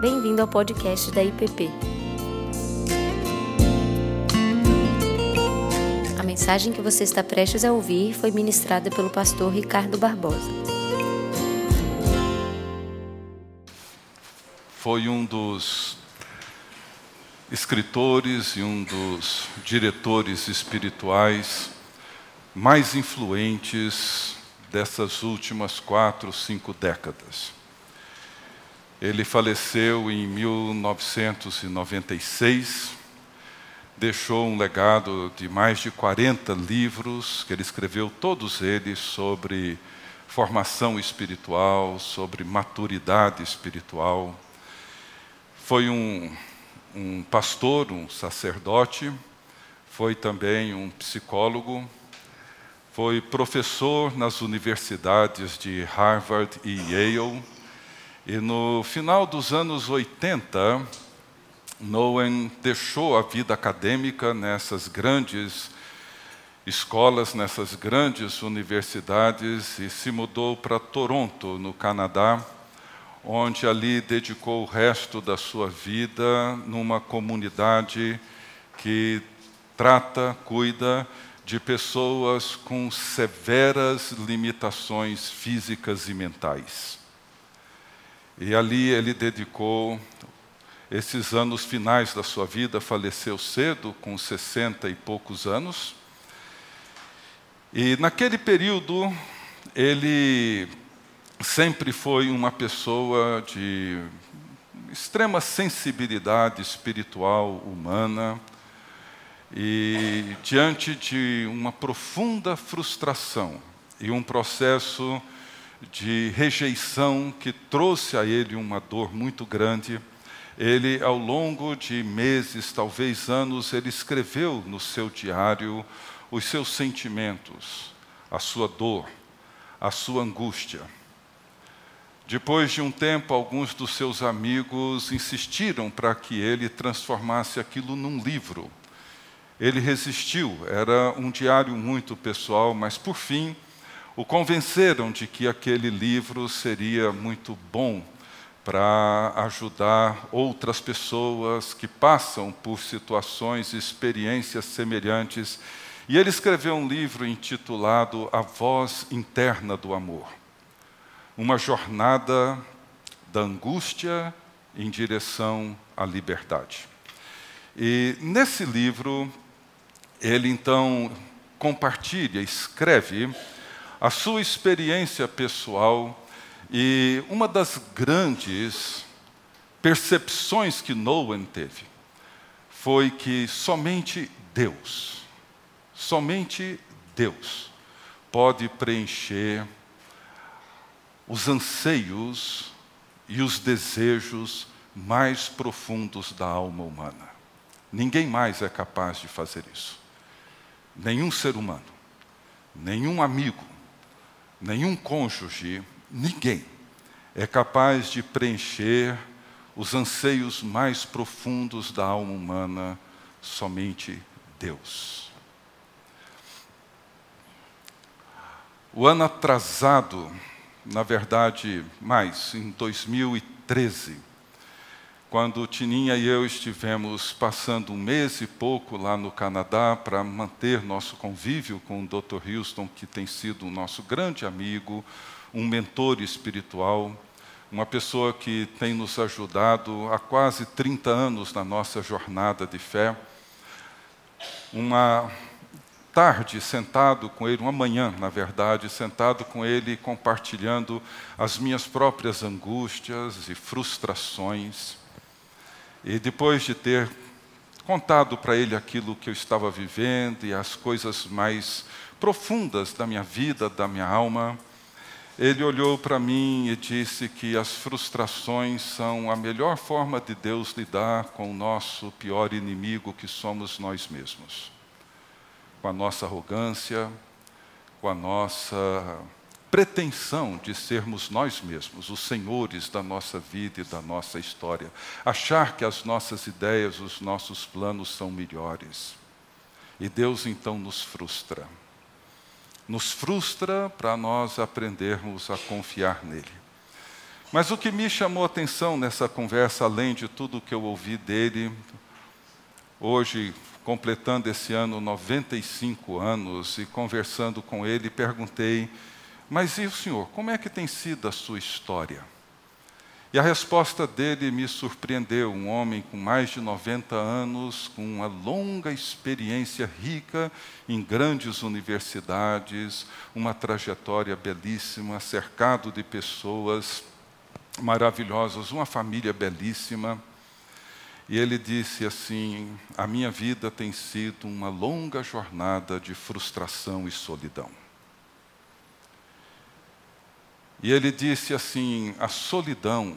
Bem-vindo ao podcast da IPP. A mensagem que você está prestes a ouvir foi ministrada pelo pastor Ricardo Barbosa. Foi um dos escritores e um dos diretores espirituais mais influentes dessas últimas quatro, cinco décadas. Ele faleceu em 1996, deixou um legado de mais de 40 livros, que ele escreveu todos eles sobre formação espiritual, sobre maturidade espiritual. Foi um, um pastor, um sacerdote, foi também um psicólogo, foi professor nas universidades de Harvard e Yale. E no final dos anos 80, Nowen deixou a vida acadêmica nessas grandes escolas, nessas grandes universidades e se mudou para Toronto, no Canadá, onde ali dedicou o resto da sua vida numa comunidade que trata, cuida de pessoas com severas limitações físicas e mentais. E ali ele dedicou esses anos finais da sua vida, faleceu cedo, com 60 e poucos anos. E naquele período, ele sempre foi uma pessoa de extrema sensibilidade espiritual humana e diante de uma profunda frustração e um processo de rejeição que trouxe a ele uma dor muito grande, ele, ao longo de meses, talvez anos, ele escreveu no seu diário os seus sentimentos, a sua dor, a sua angústia. Depois de um tempo, alguns dos seus amigos insistiram para que ele transformasse aquilo num livro. Ele resistiu, era um diário muito pessoal, mas por fim o convenceram de que aquele livro seria muito bom para ajudar outras pessoas que passam por situações e experiências semelhantes. E ele escreveu um livro intitulado A Voz Interna do Amor uma jornada da angústia em direção à liberdade. E nesse livro, ele então compartilha, escreve a sua experiência pessoal e uma das grandes percepções que Nolan teve foi que somente Deus, somente Deus pode preencher os anseios e os desejos mais profundos da alma humana. Ninguém mais é capaz de fazer isso nenhum ser humano, nenhum amigo, nenhum cônjuge, ninguém é capaz de preencher os anseios mais profundos da alma humana, somente Deus. O ano atrasado, na verdade, mais, em 2013, quando Tininha e eu estivemos passando um mês e pouco lá no Canadá para manter nosso convívio com o Dr. Houston, que tem sido um nosso grande amigo, um mentor espiritual, uma pessoa que tem nos ajudado há quase 30 anos na nossa jornada de fé. Uma tarde sentado com ele, uma manhã, na verdade, sentado com ele, compartilhando as minhas próprias angústias e frustrações e depois de ter contado para ele aquilo que eu estava vivendo e as coisas mais profundas da minha vida, da minha alma, ele olhou para mim e disse que as frustrações são a melhor forma de Deus lidar com o nosso pior inimigo, que somos nós mesmos. Com a nossa arrogância, com a nossa pretensão de sermos nós mesmos os senhores da nossa vida e da nossa história, achar que as nossas ideias, os nossos planos são melhores. E Deus então nos frustra. Nos frustra para nós aprendermos a confiar nele. Mas o que me chamou a atenção nessa conversa, além de tudo que eu ouvi dele, hoje, completando esse ano 95 anos, e conversando com ele, perguntei: Mas e o senhor, como é que tem sido a sua história? E a resposta dele me surpreendeu. Um homem com mais de 90 anos, com uma longa experiência rica em grandes universidades, uma trajetória belíssima, cercado de pessoas maravilhosas, uma família belíssima. E ele disse assim: A minha vida tem sido uma longa jornada de frustração e solidão. E ele disse assim: a solidão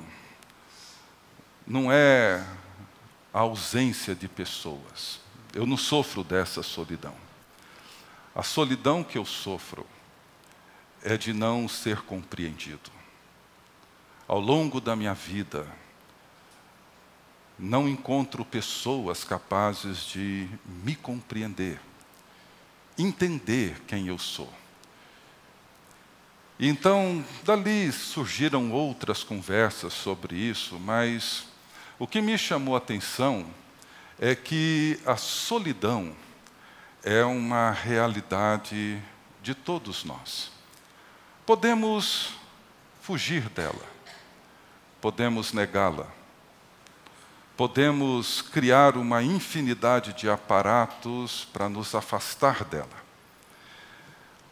não é a ausência de pessoas. Eu não sofro dessa solidão. A solidão que eu sofro é de não ser compreendido. Ao longo da minha vida, não encontro pessoas capazes de me compreender, entender quem eu sou. Então, dali surgiram outras conversas sobre isso, mas o que me chamou a atenção é que a solidão é uma realidade de todos nós. Podemos fugir dela, podemos negá-la, podemos criar uma infinidade de aparatos para nos afastar dela.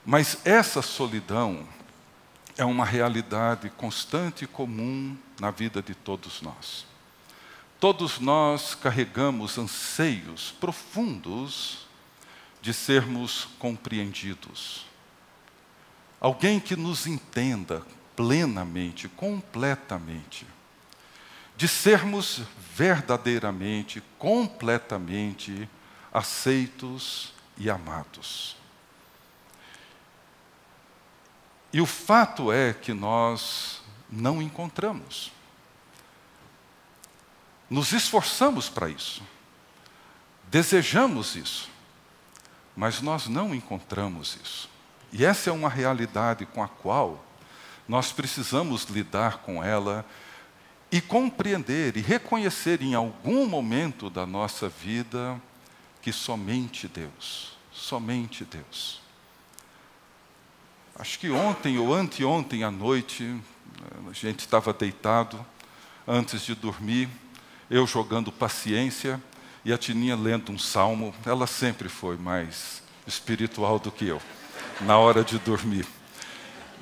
Mas essa solidão é uma realidade constante e comum na vida de todos nós. Todos nós carregamos anseios profundos de sermos compreendidos. Alguém que nos entenda plenamente, completamente. De sermos verdadeiramente, completamente aceitos e amados. E o fato é que nós não encontramos. Nos esforçamos para isso, desejamos isso, mas nós não encontramos isso. E essa é uma realidade com a qual nós precisamos lidar com ela e compreender e reconhecer em algum momento da nossa vida que somente Deus, somente Deus Acho que ontem ou anteontem à noite, a gente estava deitado antes de dormir, eu jogando paciência e a Tininha lendo um salmo. Ela sempre foi mais espiritual do que eu, na hora de dormir.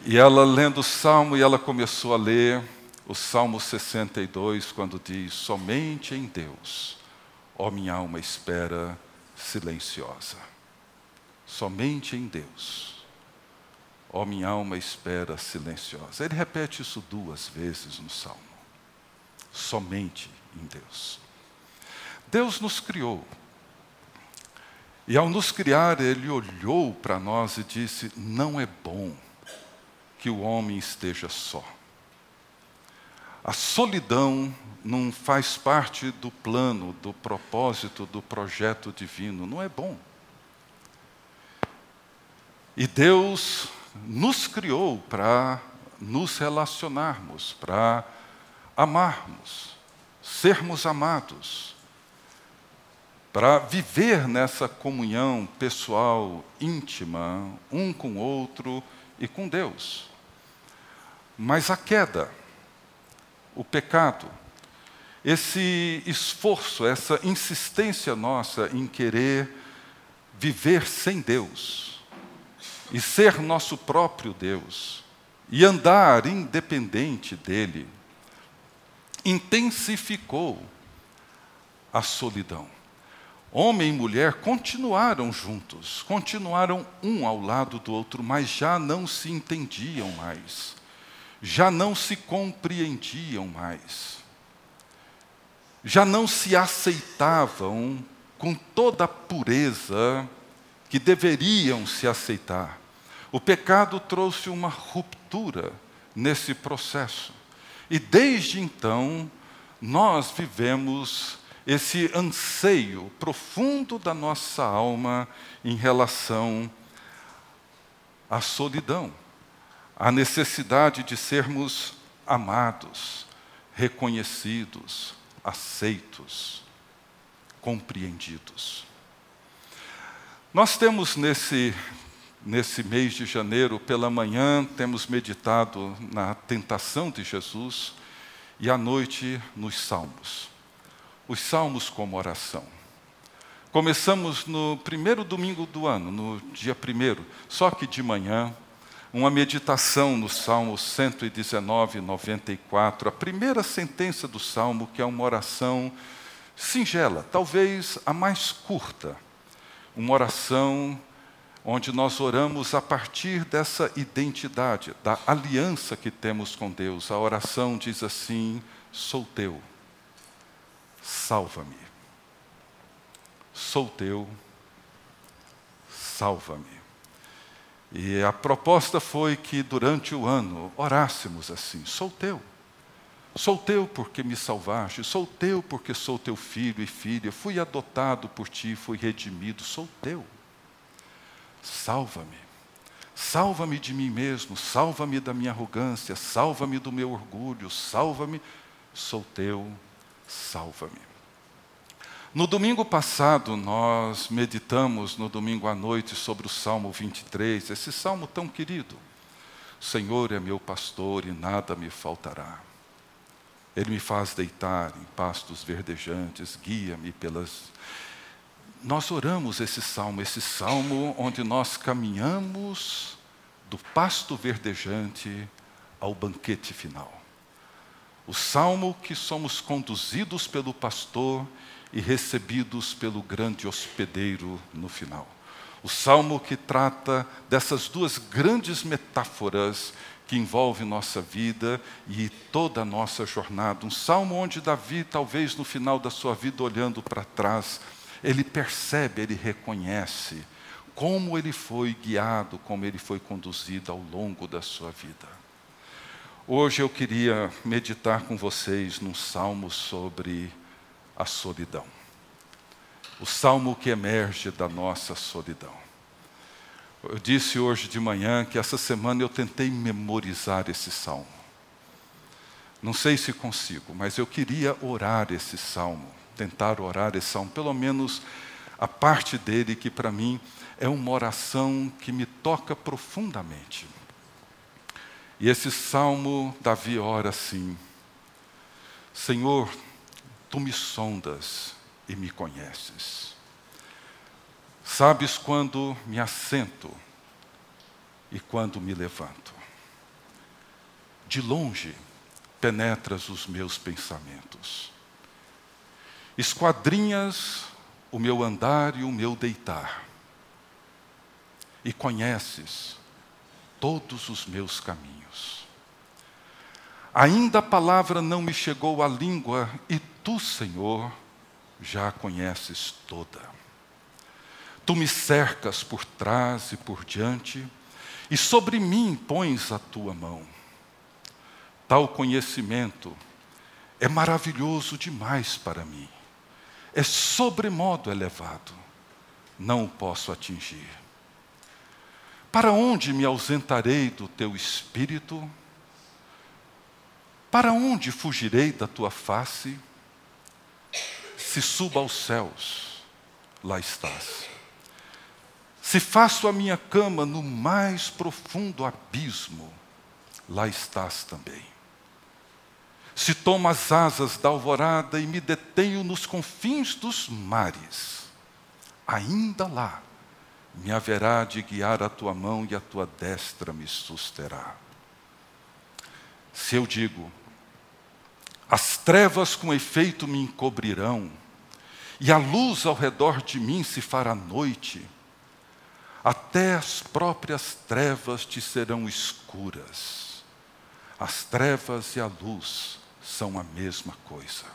E ela lendo o salmo e ela começou a ler o Salmo 62, quando diz: Somente em Deus, ó minha alma espera silenciosa. Somente em Deus ó minha alma espera silenciosa. Ele repete isso duas vezes no Salmo. Somente em Deus. Deus nos criou. E ao nos criar, Ele olhou para nós e disse: Não é bom que o homem esteja só. A solidão não faz parte do plano, do propósito, do projeto divino. Não é bom. E Deus nos criou para nos relacionarmos, para amarmos, sermos amados, para viver nessa comunhão pessoal, íntima, um com o outro e com Deus. Mas a queda, o pecado, esse esforço, essa insistência nossa em querer viver sem Deus, e ser nosso próprio Deus e andar independente dele, intensificou a solidão. Homem e mulher continuaram juntos, continuaram um ao lado do outro, mas já não se entendiam mais, já não se compreendiam mais, já não se aceitavam com toda a pureza que deveriam se aceitar. O pecado trouxe uma ruptura nesse processo. E desde então, nós vivemos esse anseio profundo da nossa alma em relação à solidão, à necessidade de sermos amados, reconhecidos, aceitos, compreendidos. Nós temos nesse, nesse mês de janeiro, pela manhã, temos meditado na tentação de Jesus e à noite nos salmos. Os salmos como oração. Começamos no primeiro domingo do ano, no dia primeiro, só que de manhã uma meditação no Salmo 119, 94, a primeira sentença do Salmo, que é uma oração singela, talvez a mais curta, uma oração onde nós oramos a partir dessa identidade, da aliança que temos com Deus. A oração diz assim: Sou teu, salva-me. Sou teu, salva-me. E a proposta foi que durante o ano orássemos assim: Sou teu. Sou teu porque me salvaste, sou teu porque sou teu filho e filha, fui adotado por ti, fui redimido, sou teu. Salva-me. Salva-me de mim mesmo, salva-me da minha arrogância, salva-me do meu orgulho, salva-me. Sou teu, salva-me. No domingo passado, nós meditamos no domingo à noite sobre o Salmo 23, esse salmo tão querido. Senhor é meu pastor e nada me faltará. Ele me faz deitar em pastos verdejantes, guia-me pelas. Nós oramos esse salmo, esse salmo onde nós caminhamos do pasto verdejante ao banquete final. O salmo que somos conduzidos pelo pastor e recebidos pelo grande hospedeiro no final. O salmo que trata dessas duas grandes metáforas que envolvem nossa vida e toda a nossa jornada. Um salmo onde Davi, talvez no final da sua vida, olhando para trás, ele percebe, ele reconhece como ele foi guiado, como ele foi conduzido ao longo da sua vida. Hoje eu queria meditar com vocês num salmo sobre a solidão. O salmo que emerge da nossa solidão. Eu disse hoje de manhã que essa semana eu tentei memorizar esse salmo. Não sei se consigo, mas eu queria orar esse salmo, tentar orar esse salmo, pelo menos a parte dele que para mim é uma oração que me toca profundamente. E esse salmo, Davi ora assim: Senhor, tu me sondas e me conheces. Sabes quando me assento e quando me levanto. De longe penetras os meus pensamentos. Esquadrinhas o meu andar e o meu deitar. E conheces todos os meus caminhos. Ainda a palavra não me chegou à língua e tu, Senhor, já a conheces toda. Tu me cercas por trás e por diante, e sobre mim pões a tua mão. Tal conhecimento é maravilhoso demais para mim, é sobremodo elevado, não o posso atingir. Para onde me ausentarei do teu espírito? Para onde fugirei da tua face? Se subo aos céus, lá estás. Se faço a minha cama no mais profundo abismo, lá estás também. Se tomo as asas da alvorada e me detenho nos confins dos mares, ainda lá me haverá de guiar a tua mão e a tua destra me susterá. Se eu digo, as trevas com efeito me encobrirão, e a luz ao redor de mim se fará noite, até as próprias trevas te serão escuras. As trevas e a luz são a mesma coisa.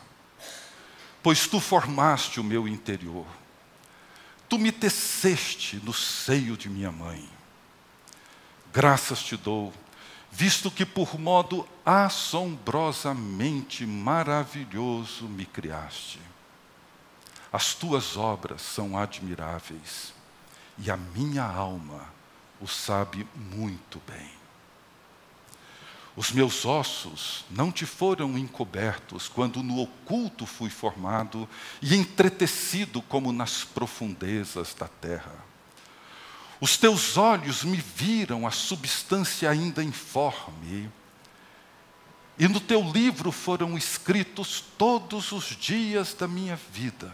Pois tu formaste o meu interior, tu me teceste no seio de minha mãe. Graças te dou, visto que por modo assombrosamente maravilhoso me criaste. As tuas obras são admiráveis e a minha alma o sabe muito bem. Os meus ossos não te foram encobertos quando no oculto fui formado e entretecido como nas profundezas da terra. Os teus olhos me viram a substância ainda informe, e no teu livro foram escritos todos os dias da minha vida,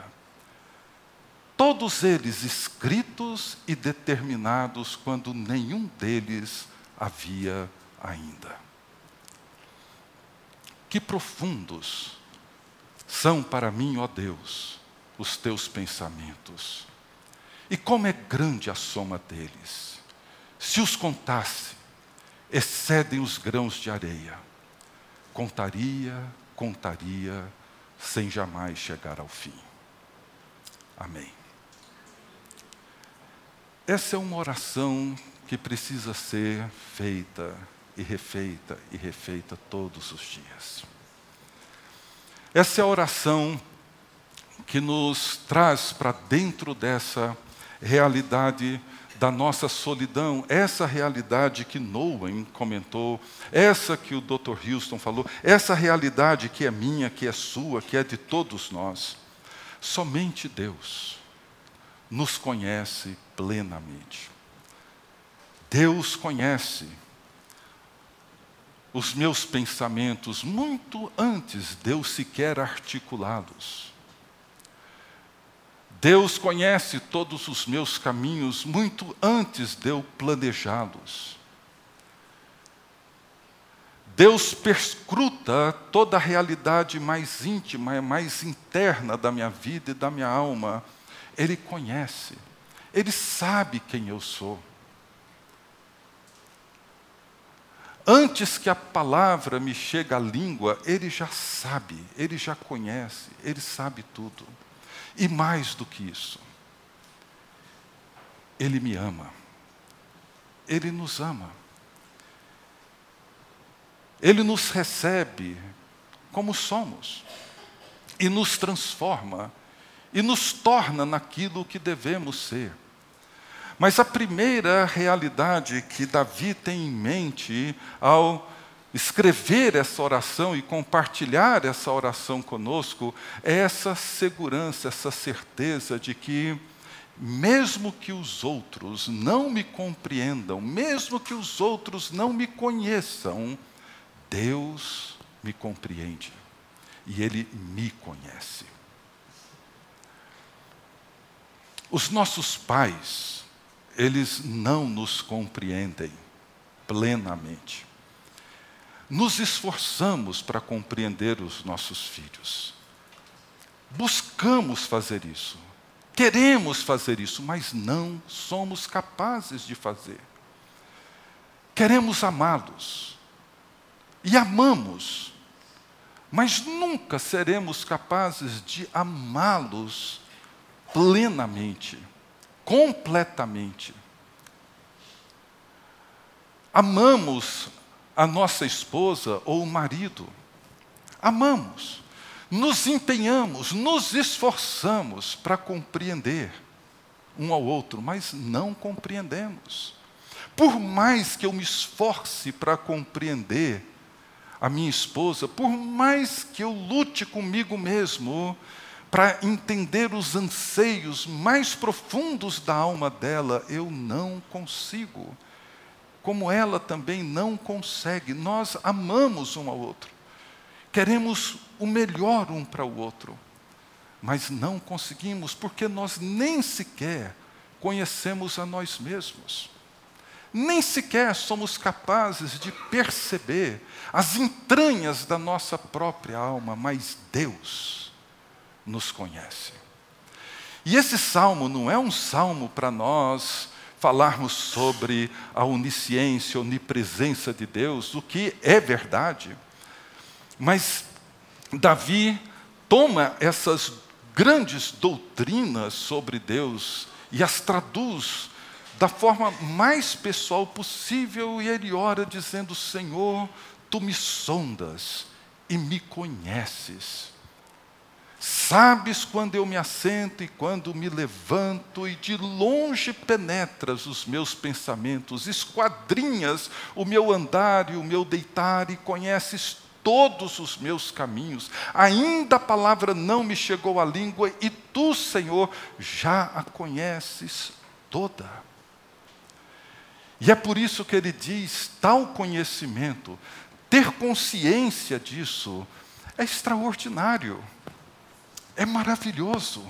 todos eles escritos e determinados quando nenhum deles havia ainda. Que profundos são para mim, ó Deus, os teus pensamentos. E como é grande a soma deles. Se os contasse, excedem os grãos de areia. Contaria, contaria, sem jamais chegar ao fim. Amém. Essa é uma oração que precisa ser feita e refeita e refeita todos os dias. Essa é a oração que nos traz para dentro dessa realidade da nossa solidão, essa realidade que Noah comentou, essa que o Dr. Houston falou, essa realidade que é minha, que é sua, que é de todos nós. Somente Deus nos conhece plenamente. Deus conhece os meus pensamentos muito antes de eu sequer articulá-los. Deus conhece todos os meus caminhos muito antes de eu planejá-los. Deus perscruta toda a realidade mais íntima, mais interna da minha vida e da minha alma. Ele conhece, Ele sabe quem eu sou. Antes que a palavra me chegue à língua, ele já sabe, ele já conhece, ele sabe tudo. E mais do que isso, ele me ama. Ele nos ama. Ele nos recebe como somos e nos transforma e nos torna naquilo que devemos ser. Mas a primeira realidade que Davi tem em mente ao escrever essa oração e compartilhar essa oração conosco é essa segurança, essa certeza de que, mesmo que os outros não me compreendam, mesmo que os outros não me conheçam, Deus me compreende e Ele me conhece. Os nossos pais, eles não nos compreendem plenamente. Nos esforçamos para compreender os nossos filhos. Buscamos fazer isso. Queremos fazer isso, mas não somos capazes de fazer. Queremos amá-los. E amamos, mas nunca seremos capazes de amá-los plenamente completamente. Amamos a nossa esposa ou o marido. Amamos. Nos empenhamos, nos esforçamos para compreender um ao outro, mas não compreendemos. Por mais que eu me esforce para compreender a minha esposa, por mais que eu lute comigo mesmo, para entender os anseios mais profundos da alma dela, eu não consigo. Como ela também não consegue. Nós amamos um ao outro. Queremos o melhor um para o outro. Mas não conseguimos porque nós nem sequer conhecemos a nós mesmos. Nem sequer somos capazes de perceber as entranhas da nossa própria alma, mas Deus nos conhece. E esse salmo não é um salmo para nós falarmos sobre a onisciência, onipresença de Deus, o que é verdade. Mas Davi toma essas grandes doutrinas sobre Deus e as traduz da forma mais pessoal possível, e ele ora dizendo: Senhor, tu me sondas e me conheces. Sabes quando eu me assento e quando me levanto, e de longe penetras os meus pensamentos, esquadrinhas o meu andar e o meu deitar, e conheces todos os meus caminhos. Ainda a palavra não me chegou à língua, e tu, Senhor, já a conheces toda. E é por isso que ele diz: tal conhecimento, ter consciência disso, é extraordinário é maravilhoso.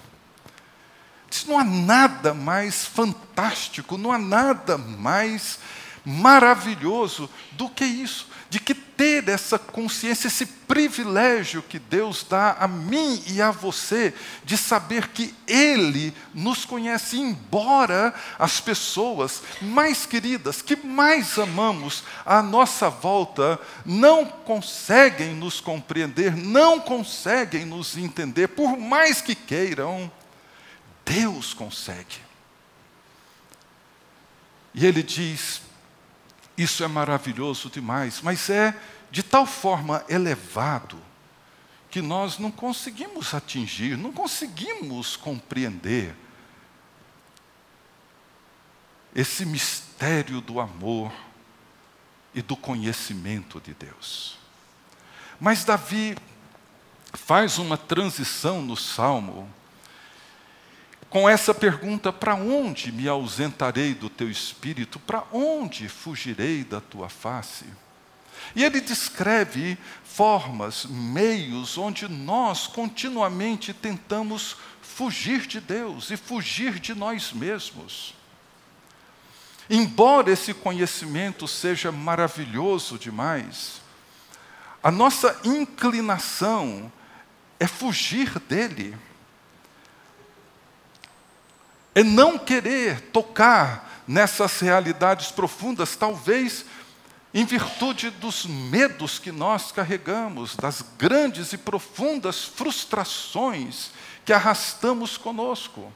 Diz, não há nada mais fantástico, não há nada mais maravilhoso do que isso, de que ter essa consciência, esse privilégio que Deus dá a mim e a você, de saber que Ele nos conhece, embora as pessoas mais queridas, que mais amamos à nossa volta, não conseguem nos compreender, não conseguem nos entender, por mais que queiram, Deus consegue. E Ele diz: isso é maravilhoso demais, mas é de tal forma elevado que nós não conseguimos atingir, não conseguimos compreender esse mistério do amor e do conhecimento de Deus. Mas Davi faz uma transição no salmo com essa pergunta: para onde me ausentarei do teu espírito? Para onde fugirei da tua face? E ele descreve formas, meios onde nós continuamente tentamos fugir de Deus e fugir de nós mesmos. Embora esse conhecimento seja maravilhoso demais, a nossa inclinação é fugir dele é não querer tocar nessas realidades profundas, talvez em virtude dos medos que nós carregamos, das grandes e profundas frustrações que arrastamos conosco.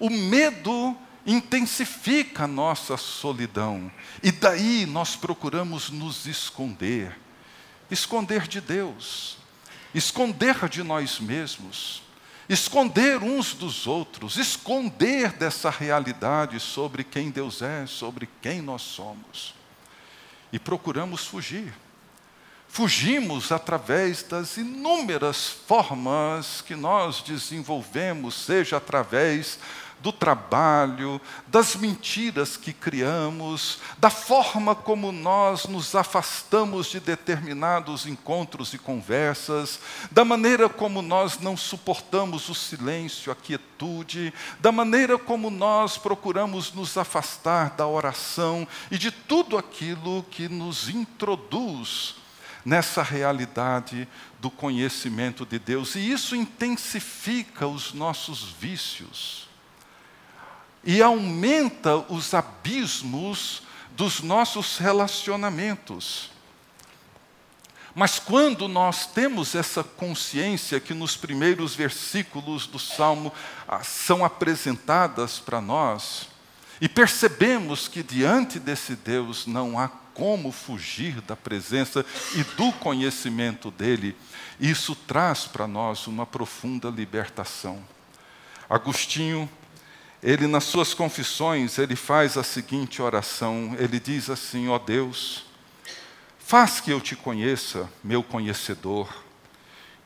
O medo intensifica a nossa solidão, e daí nós procuramos nos esconder esconder de Deus, esconder de nós mesmos esconder uns dos outros, esconder dessa realidade sobre quem Deus é, sobre quem nós somos. E procuramos fugir. Fugimos através das inúmeras formas que nós desenvolvemos, seja através do trabalho, das mentiras que criamos, da forma como nós nos afastamos de determinados encontros e conversas, da maneira como nós não suportamos o silêncio, a quietude, da maneira como nós procuramos nos afastar da oração e de tudo aquilo que nos introduz nessa realidade do conhecimento de Deus. E isso intensifica os nossos vícios e aumenta os abismos dos nossos relacionamentos. Mas quando nós temos essa consciência que nos primeiros versículos do Salmo ah, são apresentadas para nós, e percebemos que diante desse Deus não há como fugir da presença e do conhecimento dele, isso traz para nós uma profunda libertação. Agostinho ele nas suas confissões, ele faz a seguinte oração, ele diz assim: ó oh Deus, faz que eu te conheça, meu conhecedor,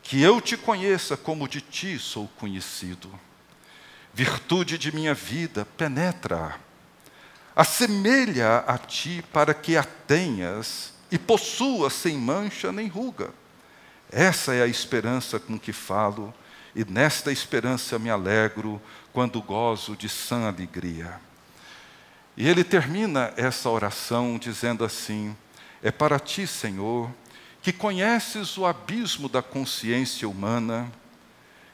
que eu te conheça como de ti sou conhecido. Virtude de minha vida, penetra, assemelha a ti para que a tenhas e possua sem mancha nem ruga. Essa é a esperança com que falo, e nesta esperança me alegro, quando gozo de sã alegria. E ele termina essa oração dizendo assim: É para ti, Senhor, que conheces o abismo da consciência humana,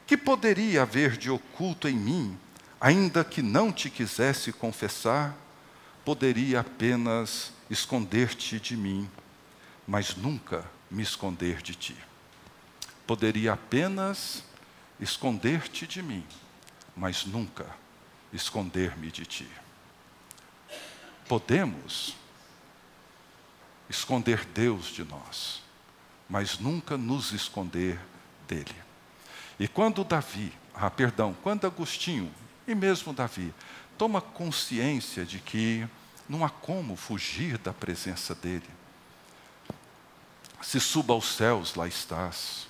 que poderia haver de oculto em mim, ainda que não te quisesse confessar, poderia apenas esconder-te de mim, mas nunca me esconder de ti. Poderia apenas esconder-te de mim, mas nunca esconder-me de ti. Podemos esconder Deus de nós, mas nunca nos esconder dele. E quando Davi, ah, perdão, quando Agostinho e mesmo Davi toma consciência de que não há como fugir da presença dele. Se suba aos céus, lá estás.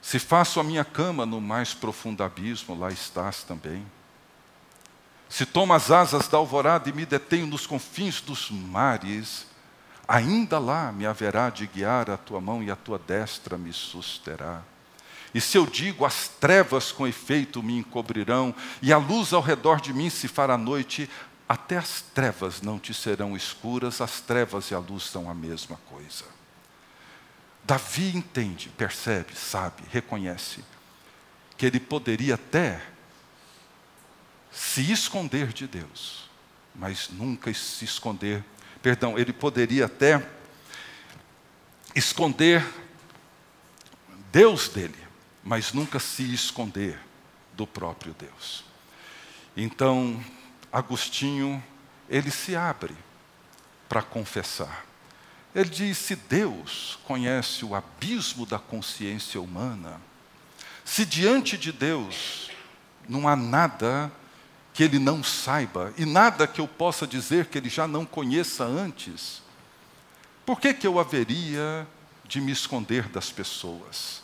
Se faço a minha cama no mais profundo abismo, lá estás também. Se tomo as asas da alvorada e me detenho nos confins dos mares, ainda lá me haverá de guiar a tua mão e a tua destra me susterá. E se eu digo, as trevas com efeito me encobrirão, e a luz ao redor de mim se fará noite, até as trevas não te serão escuras, as trevas e a luz são a mesma coisa. Davi entende, percebe, sabe, reconhece que ele poderia até se esconder de Deus, mas nunca se esconder, perdão, ele poderia até esconder Deus dele, mas nunca se esconder do próprio Deus. Então, Agostinho, ele se abre para confessar. Ele diz: se Deus conhece o abismo da consciência humana, se diante de Deus não há nada que ele não saiba e nada que eu possa dizer que ele já não conheça antes, por que, que eu haveria de me esconder das pessoas?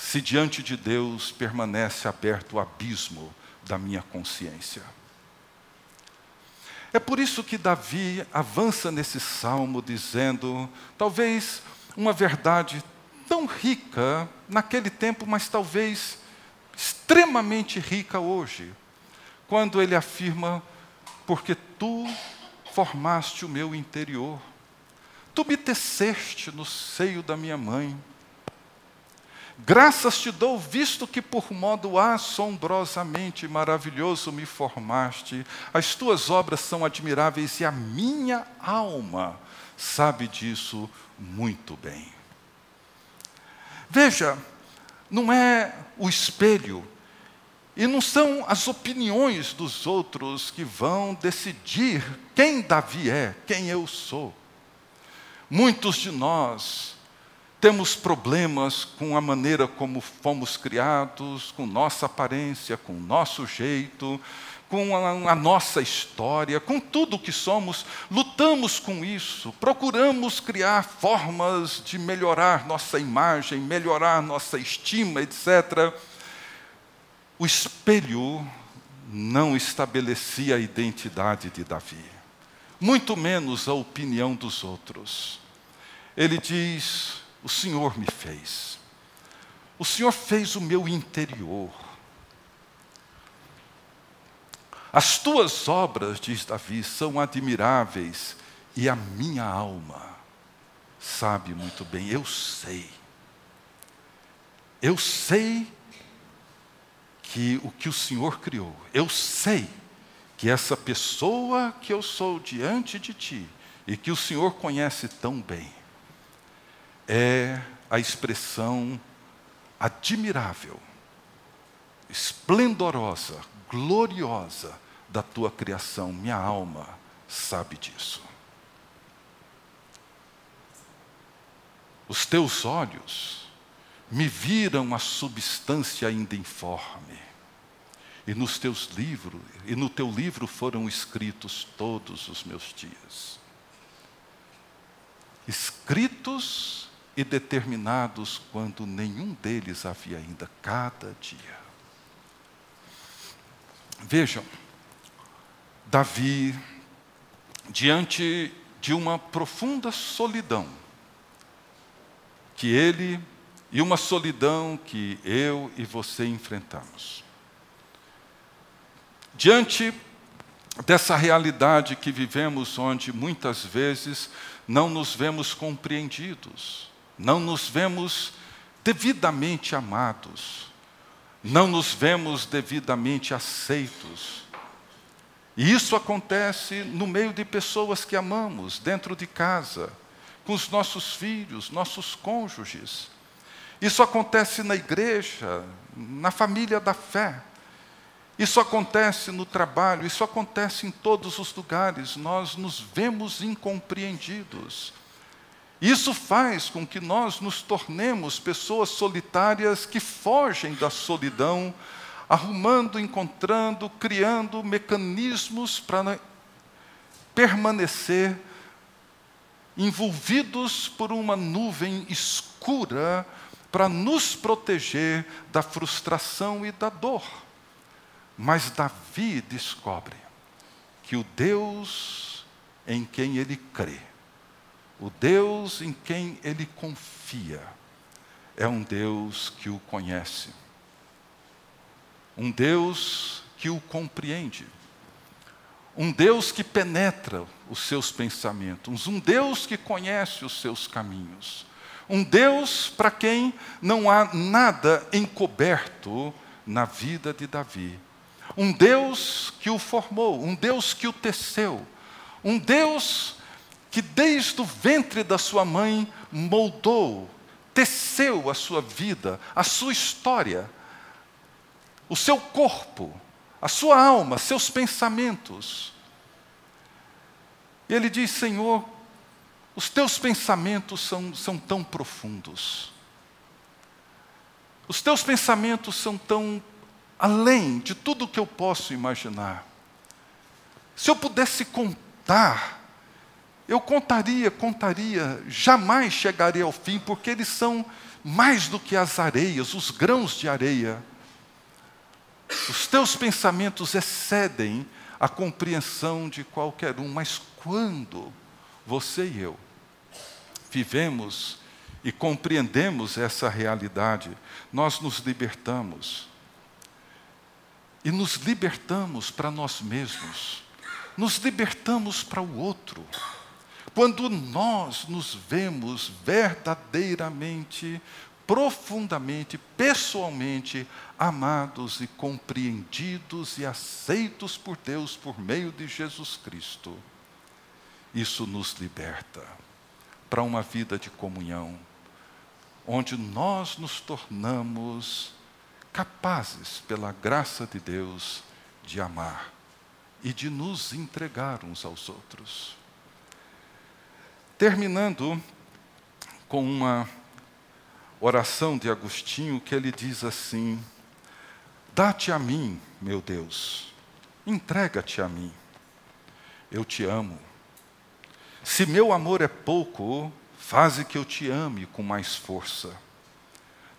Se diante de Deus permanece aberto o abismo da minha consciência. É por isso que Davi avança nesse salmo dizendo, talvez uma verdade tão rica naquele tempo, mas talvez extremamente rica hoje, quando ele afirma: Porque tu formaste o meu interior, tu me teceste no seio da minha mãe. Graças te dou, visto que por modo assombrosamente maravilhoso me formaste. As tuas obras são admiráveis e a minha alma sabe disso muito bem. Veja, não é o espelho e não são as opiniões dos outros que vão decidir quem Davi é, quem eu sou. Muitos de nós temos problemas com a maneira como fomos criados, com nossa aparência, com nosso jeito, com a, a, nossa história, com tudo que somos, lutamos com isso, procuramos criar formas de melhorar nossa imagem, melhorar nossa estima, etc. O espelho não estabelecia a identidade de Davi, muito menos a opinião dos outros. Ele diz: o Senhor me fez. O Senhor fez o meu interior. As tuas obras, diz Davi, são admiráveis e a minha alma sabe muito bem, eu sei. Eu sei que o que o Senhor criou, eu sei que essa pessoa que eu sou diante de ti e que o Senhor conhece tão bem, é a expressão admirável, esplendorosa, gloriosa da tua criação. Minha alma sabe disso. Os teus olhos me viram a substância ainda informe. E nos teus livros, e no teu livro foram escritos todos os meus dias. Escritos e determinados quando nenhum deles havia ainda, cada dia. Vejam, Davi, diante de uma profunda solidão, que ele e uma solidão que eu e você enfrentamos. Diante dessa realidade que vivemos, onde muitas vezes não nos vemos compreendidos, não nos vemos devidamente amados, não nos vemos devidamente aceitos. E isso acontece no meio de pessoas que amamos, dentro de casa, com os nossos filhos, nossos cônjuges. Isso acontece na igreja, na família da fé. Isso acontece no trabalho, isso acontece em todos os lugares. Nós nos vemos incompreendidos. Isso faz com que nós nos tornemos pessoas solitárias que fogem da solidão, arrumando, encontrando, criando mecanismos para permanecer envolvidos por uma nuvem escura para nos proteger da frustração e da dor. Mas Davi descobre que o Deus em quem ele crê, o Deus em quem ele confia, é um Deus que o conhece, um Deus que o compreende, um Deus que penetra os seus pensamentos, um Deus que conhece os seus caminhos, um Deus para quem não há nada encoberto na vida de Davi. Um Deus que o formou, um Deus que o teceu, um Deus que desde o ventre da sua mãe moldou, teceu a sua vida, a sua história, o seu corpo, a sua alma, seus pensamentos. E ele diz: Senhor, os teus pensamentos são, são tão profundos. Os teus pensamentos são tão além de tudo o que eu posso imaginar. Se eu pudesse contar, eu contaria, contaria, jamais chegaria ao fim, porque eles são mais do que as areias, os grãos de areia. Os teus pensamentos excedem a compreensão de qualquer um, mas quando você e eu vivemos e compreendemos essa realidade, nós nos libertamos. E nos libertamos para nós mesmos, nos libertamos para o outro. Quando nós nos vemos verdadeiramente, profundamente, pessoalmente amados e compreendidos e aceitos por Deus por meio de Jesus Cristo, isso nos liberta para uma vida de comunhão, onde nós nos tornamos capazes, pela graça de Deus, de amar e de nos entregar uns aos outros. Terminando com uma oração de Agostinho que ele diz assim: Dá-te a mim, meu Deus, entrega-te a mim, eu te amo se meu amor é pouco, faze que eu te ame com mais força.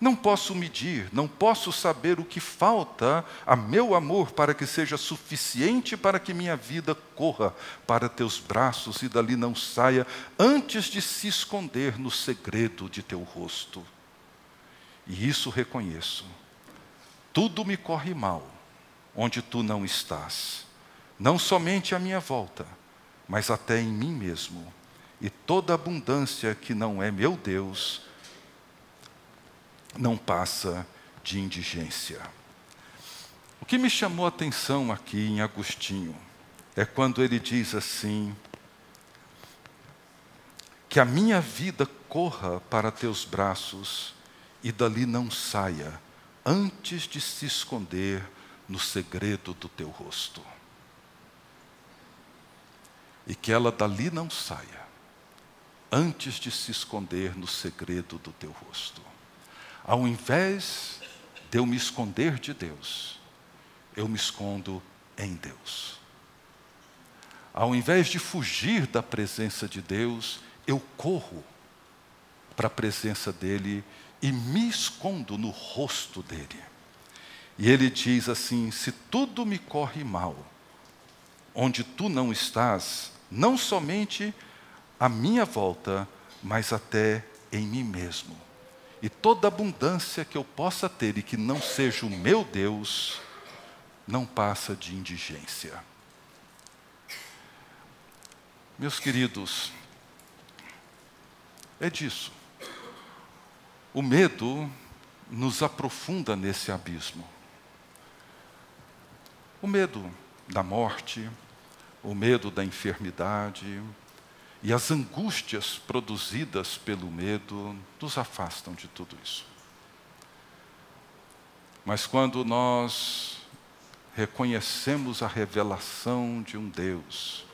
Não posso medir, não posso saber o que falta a meu amor para que seja suficiente para que minha vida corra para teus braços e dali não saia antes de se esconder no segredo de teu rosto. E isso reconheço. Tudo me corre mal onde tu não estás, não somente à minha volta mas até em mim mesmo. E toda abundância que não é meu Deus não passa de indigência. O que me chamou a atenção aqui em Agostinho é quando ele diz assim: que a minha vida corra para teus braços e dali não saia, antes de se esconder no segredo do teu rosto e que ela dali não saia, antes de se esconder no segredo do teu rosto. Ao invés de eu me esconder de Deus, eu me escondo em Deus. Ao invés de fugir da presença de Deus, eu corro para a presença dEle e me escondo no rosto dEle. E ele diz assim: se tudo me corre mal, onde tu não estás, não somente à minha volta, mas até em mim mesmo. E toda abundância que eu possa ter e que não seja o meu Deus, não passa de indigência. Meus queridos, é disso. O medo nos aprofunda nesse abismo. O medo da morte, o medo da enfermidade e as angústias produzidas pelo medo nos afastam de tudo isso. Mas quando nós reconhecemos a revelação de um Deus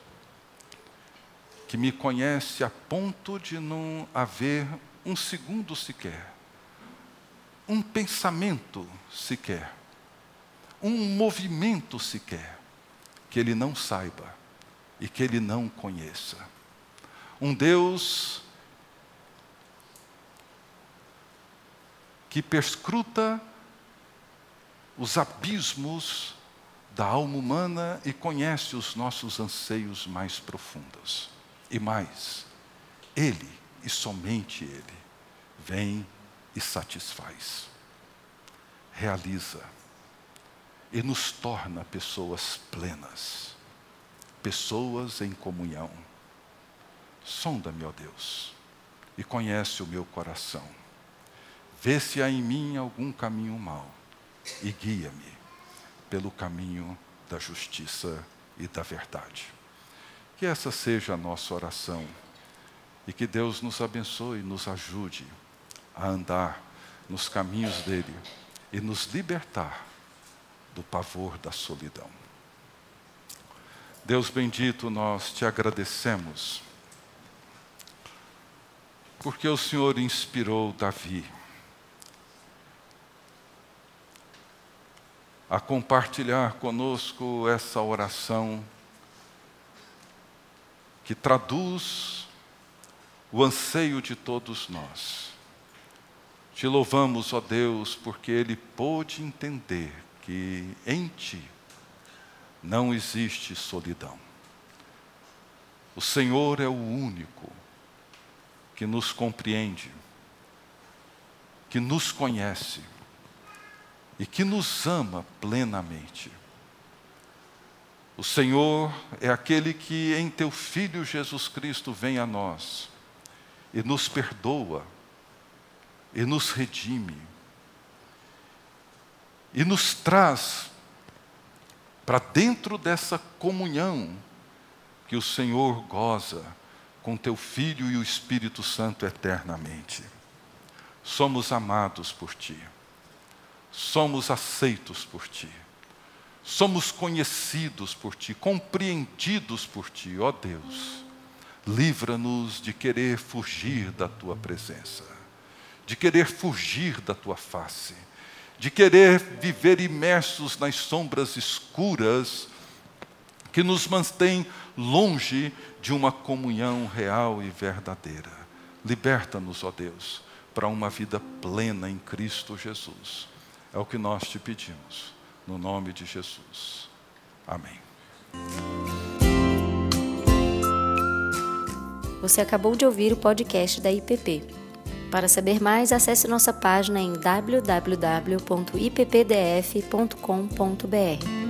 que me conhece a ponto de não haver um segundo sequer, um pensamento sequer, um movimento sequer, que Ele não saiba e que Ele não conheça. Um Deus que perscruta os abismos da alma humana e conhece os nossos anseios mais profundos. E mais, Ele, e somente Ele, vem e satisfaz, realiza e nos torna pessoas plenas, pessoas em comunhão. Sonda-me, ó Deus, e conhece o meu coração. Vê se há em mim algum caminho mau e guia-me pelo caminho da justiça e da verdade. Que essa seja a nossa oração e que Deus nos abençoe, nos ajude a andar nos caminhos dele e nos libertar do pavor da solidão. Deus bendito, nós te agradecemos, porque o Senhor inspirou Davi a compartilhar conosco essa oração que traduz o anseio de todos nós. Te louvamos, ó Deus, porque ele pôde entender que em ti não existe solidão. O Senhor é o único que nos compreende, que nos conhece e que nos ama plenamente. O Senhor é aquele que em teu Filho Jesus Cristo vem a nós e nos perdoa, e nos redime, e nos traz para dentro dessa comunhão que o Senhor goza com teu Filho e o Espírito Santo eternamente. Somos amados por ti somos aceitos por Ti, somos conhecidos por Ti, compreendidos por Ti, ó Deus. Livra-nos de querer fugir da Tua presença, de querer fugir da Tua face, de querer viver imersos nas sombras escuras que nos mantém longe de uma comunhão real e verdadeira. Liberta-nos, ó Deus, para uma vida plena em Cristo Jesus. É o que nós te pedimos, no nome de Jesus. Amém. Você acabou de ouvir o podcast da IPP. Para saber mais, acesse nossa página em www.ippdf.com.br.